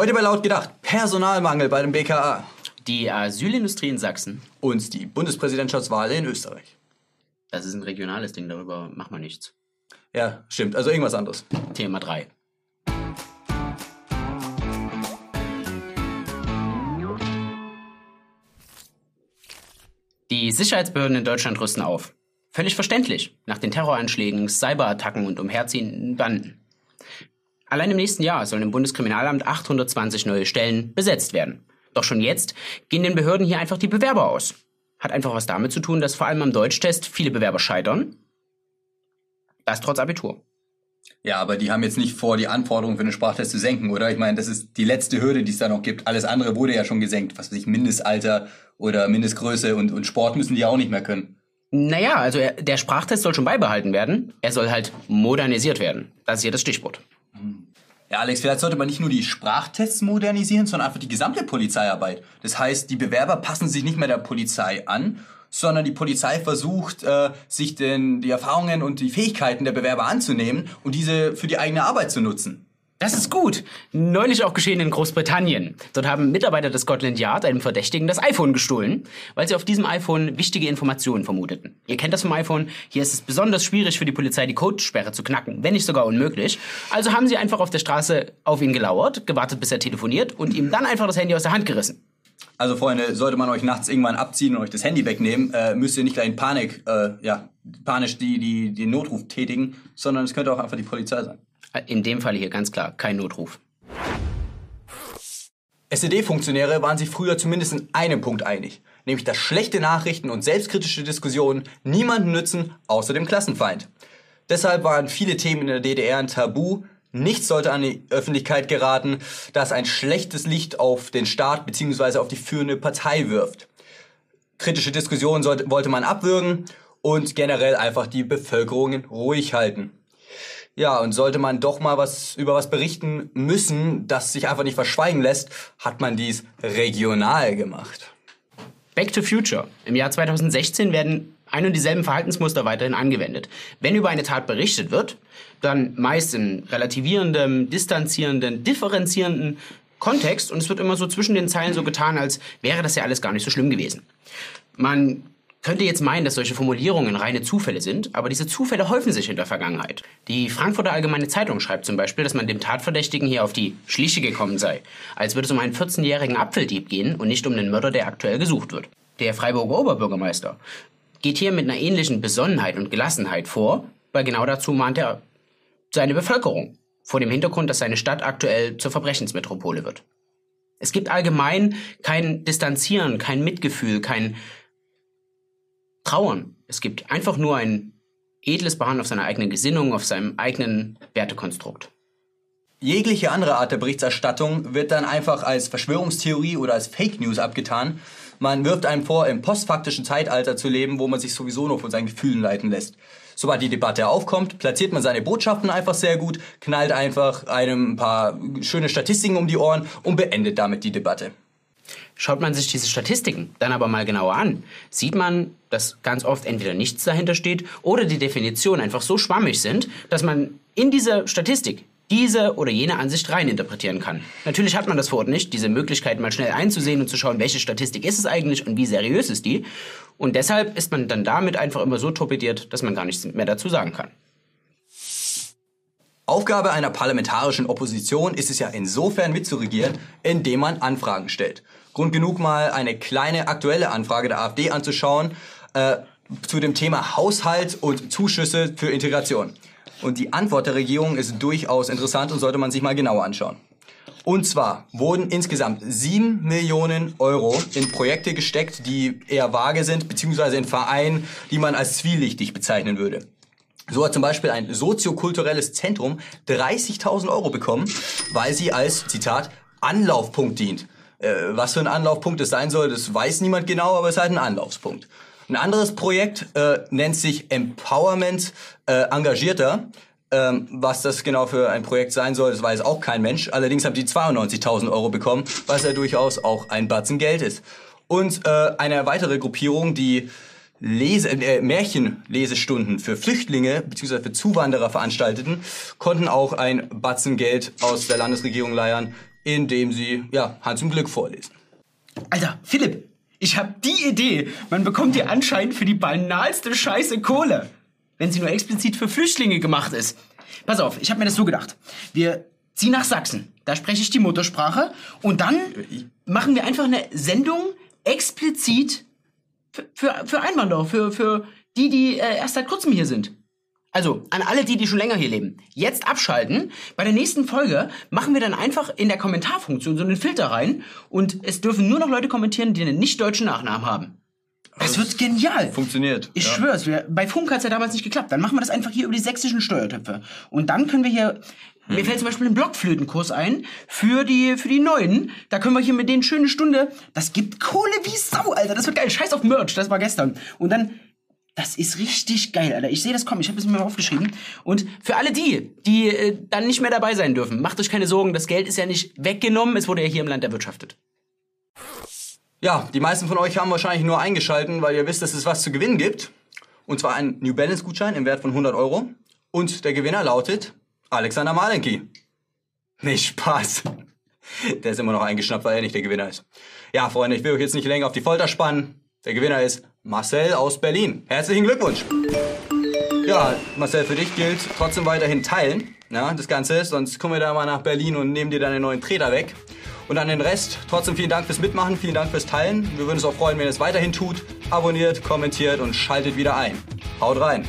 Heute bei Laut gedacht, Personalmangel bei dem BKA. Die Asylindustrie in Sachsen. Und die Bundespräsidentschaftswahl in Österreich. Das ist ein regionales Ding, darüber macht man nichts. Ja, stimmt. Also irgendwas anderes. Thema 3. Die Sicherheitsbehörden in Deutschland rüsten auf. Völlig verständlich, nach den Terroranschlägen, Cyberattacken und umherziehenden Banden. Allein im nächsten Jahr sollen im Bundeskriminalamt 820 neue Stellen besetzt werden. Doch schon jetzt gehen den Behörden hier einfach die Bewerber aus. Hat einfach was damit zu tun, dass vor allem am Deutschtest viele Bewerber scheitern. Das trotz Abitur. Ja, aber die haben jetzt nicht vor, die Anforderungen für den Sprachtest zu senken, oder? Ich meine, das ist die letzte Hürde, die es da noch gibt. Alles andere wurde ja schon gesenkt. Was weiß ich, Mindestalter oder Mindestgröße und, und Sport müssen die ja auch nicht mehr können. Naja, also er, der Sprachtest soll schon beibehalten werden. Er soll halt modernisiert werden. Das ist hier das Stichwort. Ja, Alex, vielleicht sollte man nicht nur die Sprachtests modernisieren, sondern einfach die gesamte Polizeiarbeit. Das heißt, die Bewerber passen sich nicht mehr der Polizei an, sondern die Polizei versucht, äh, sich den, die Erfahrungen und die Fähigkeiten der Bewerber anzunehmen und diese für die eigene Arbeit zu nutzen. Das ist gut. Neulich auch geschehen in Großbritannien. Dort haben Mitarbeiter des Scotland Yard einem Verdächtigen das iPhone gestohlen, weil sie auf diesem iPhone wichtige Informationen vermuteten. Ihr kennt das vom iPhone. Hier ist es besonders schwierig für die Polizei, die Codesperre zu knacken, wenn nicht sogar unmöglich. Also haben sie einfach auf der Straße auf ihn gelauert, gewartet, bis er telefoniert und ihm dann einfach das Handy aus der Hand gerissen. Also Freunde, sollte man euch nachts irgendwann abziehen und euch das Handy wegnehmen, äh, müsst ihr nicht gleich in Panik, äh, ja, panisch die, die, den Notruf tätigen, sondern es könnte auch einfach die Polizei sein. In dem Fall hier ganz klar kein Notruf. SED-Funktionäre waren sich früher zumindest in einem Punkt einig, nämlich dass schlechte Nachrichten und selbstkritische Diskussionen niemanden nützen, außer dem Klassenfeind. Deshalb waren viele Themen in der DDR ein Tabu, nichts sollte an die Öffentlichkeit geraten, das ein schlechtes Licht auf den Staat bzw. auf die führende Partei wirft. Kritische Diskussionen sollte, wollte man abwürgen und generell einfach die Bevölkerung ruhig halten. Ja, und sollte man doch mal was über was berichten müssen, das sich einfach nicht verschweigen lässt, hat man dies regional gemacht. Back to Future. Im Jahr 2016 werden ein und dieselben Verhaltensmuster weiterhin angewendet. Wenn über eine Tat berichtet wird, dann meist in relativierendem, distanzierenden, differenzierenden Kontext und es wird immer so zwischen den Zeilen so getan, als wäre das ja alles gar nicht so schlimm gewesen. Man könnte jetzt meinen, dass solche Formulierungen reine Zufälle sind, aber diese Zufälle häufen sich in der Vergangenheit. Die Frankfurter Allgemeine Zeitung schreibt zum Beispiel, dass man dem Tatverdächtigen hier auf die Schliche gekommen sei, als würde es um einen 14-jährigen Apfeldieb gehen und nicht um den Mörder, der aktuell gesucht wird. Der Freiburger Oberbürgermeister geht hier mit einer ähnlichen Besonnenheit und Gelassenheit vor, weil genau dazu mahnt er seine Bevölkerung, vor dem Hintergrund, dass seine Stadt aktuell zur Verbrechensmetropole wird. Es gibt allgemein kein Distanzieren, kein Mitgefühl, kein Trauern. Es gibt einfach nur ein edles Beharren auf seiner eigenen Gesinnung, auf seinem eigenen Wertekonstrukt. Jegliche andere Art der Berichterstattung wird dann einfach als Verschwörungstheorie oder als Fake News abgetan. Man wirft einem vor, im postfaktischen Zeitalter zu leben, wo man sich sowieso nur von seinen Gefühlen leiten lässt. Sobald die Debatte aufkommt, platziert man seine Botschaften einfach sehr gut, knallt einfach einem ein paar schöne Statistiken um die Ohren und beendet damit die Debatte. Schaut man sich diese Statistiken dann aber mal genauer an, sieht man, dass ganz oft entweder nichts dahinter steht oder die Definitionen einfach so schwammig sind, dass man in diese Statistik diese oder jene Ansicht reininterpretieren kann. Natürlich hat man das vor Ort nicht, diese Möglichkeit mal schnell einzusehen und zu schauen, welche Statistik ist es eigentlich und wie seriös ist die. Und deshalb ist man dann damit einfach immer so torpediert, dass man gar nichts mehr dazu sagen kann. Aufgabe einer parlamentarischen Opposition ist es ja insofern mitzuregieren, indem man Anfragen stellt. Grund genug mal eine kleine aktuelle Anfrage der AfD anzuschauen äh, zu dem Thema Haushalt und Zuschüsse für Integration. Und die Antwort der Regierung ist durchaus interessant und sollte man sich mal genauer anschauen. Und zwar wurden insgesamt 7 Millionen Euro in Projekte gesteckt, die eher vage sind, beziehungsweise in Vereinen, die man als zwielichtig bezeichnen würde. So hat zum Beispiel ein soziokulturelles Zentrum 30.000 Euro bekommen, weil sie als, Zitat, Anlaufpunkt dient. Äh, was für ein Anlaufpunkt es sein soll, das weiß niemand genau, aber es ist halt ein Anlaufspunkt. Ein anderes Projekt äh, nennt sich Empowerment äh, Engagierter. Ähm, was das genau für ein Projekt sein soll, das weiß auch kein Mensch. Allerdings haben die 92.000 Euro bekommen, was ja durchaus auch ein Batzen Geld ist. Und äh, eine weitere Gruppierung, die Lese, äh, Märchenlesestunden für Flüchtlinge bzw. für Zuwanderer veranstalteten, konnten auch ein Batzen Geld aus der Landesregierung leiern. indem sie ja, Hans im Glück vorlesen. Alter, Philipp, ich hab die Idee. Man bekommt hier anscheinend für die banalste Scheiße Kohle. Wenn sie nur explizit für Flüchtlinge gemacht ist. Pass auf, ich hab mir das so gedacht. Wir ziehen nach Sachsen. Da spreche ich die Muttersprache. Und dann machen wir einfach eine Sendung explizit für, für, für Einwanderer, für, für die, die äh, erst seit kurzem hier sind. Also, an alle die, die schon länger hier leben. Jetzt abschalten. Bei der nächsten Folge machen wir dann einfach in der Kommentarfunktion so einen Filter rein und es dürfen nur noch Leute kommentieren, die einen nicht deutschen Nachnamen haben. Das wird genial. Funktioniert. Ich ja. schwör's, wir, bei Funk hat's ja damals nicht geklappt. Dann machen wir das einfach hier über die sächsischen Steuertöpfe. Und dann können wir hier, mir fällt zum Beispiel ein Blockflötenkurs ein für die, für die Neuen. Da können wir hier mit denen schöne Stunde, das gibt Kohle wie Sau, Alter. Das wird geil. Scheiß auf Merch, das war gestern. Und dann, das ist richtig geil, Alter. Ich sehe das kommen. Ich habe es mir mal aufgeschrieben. Und für alle die, die äh, dann nicht mehr dabei sein dürfen, macht euch keine Sorgen. Das Geld ist ja nicht weggenommen. Es wurde ja hier im Land erwirtschaftet. Ja, die meisten von euch haben wahrscheinlich nur eingeschalten, weil ihr wisst, dass es was zu gewinnen gibt. Und zwar einen New Balance Gutschein im Wert von 100 Euro. Und der Gewinner lautet Alexander Malenki. Nicht Spaß. Der ist immer noch eingeschnappt, weil er nicht der Gewinner ist. Ja, Freunde, ich will euch jetzt nicht länger auf die Folter spannen. Der Gewinner ist Marcel aus Berlin. Herzlichen Glückwunsch. Ja, Marcel, für dich gilt trotzdem weiterhin teilen, ja, das Ganze, sonst kommen wir da mal nach Berlin und nehmen dir deine neuen Treter weg. Und an den Rest, trotzdem vielen Dank fürs Mitmachen, vielen Dank fürs Teilen. Wir würden uns auch freuen, wenn ihr es weiterhin tut. Abonniert, kommentiert und schaltet wieder ein. Haut rein!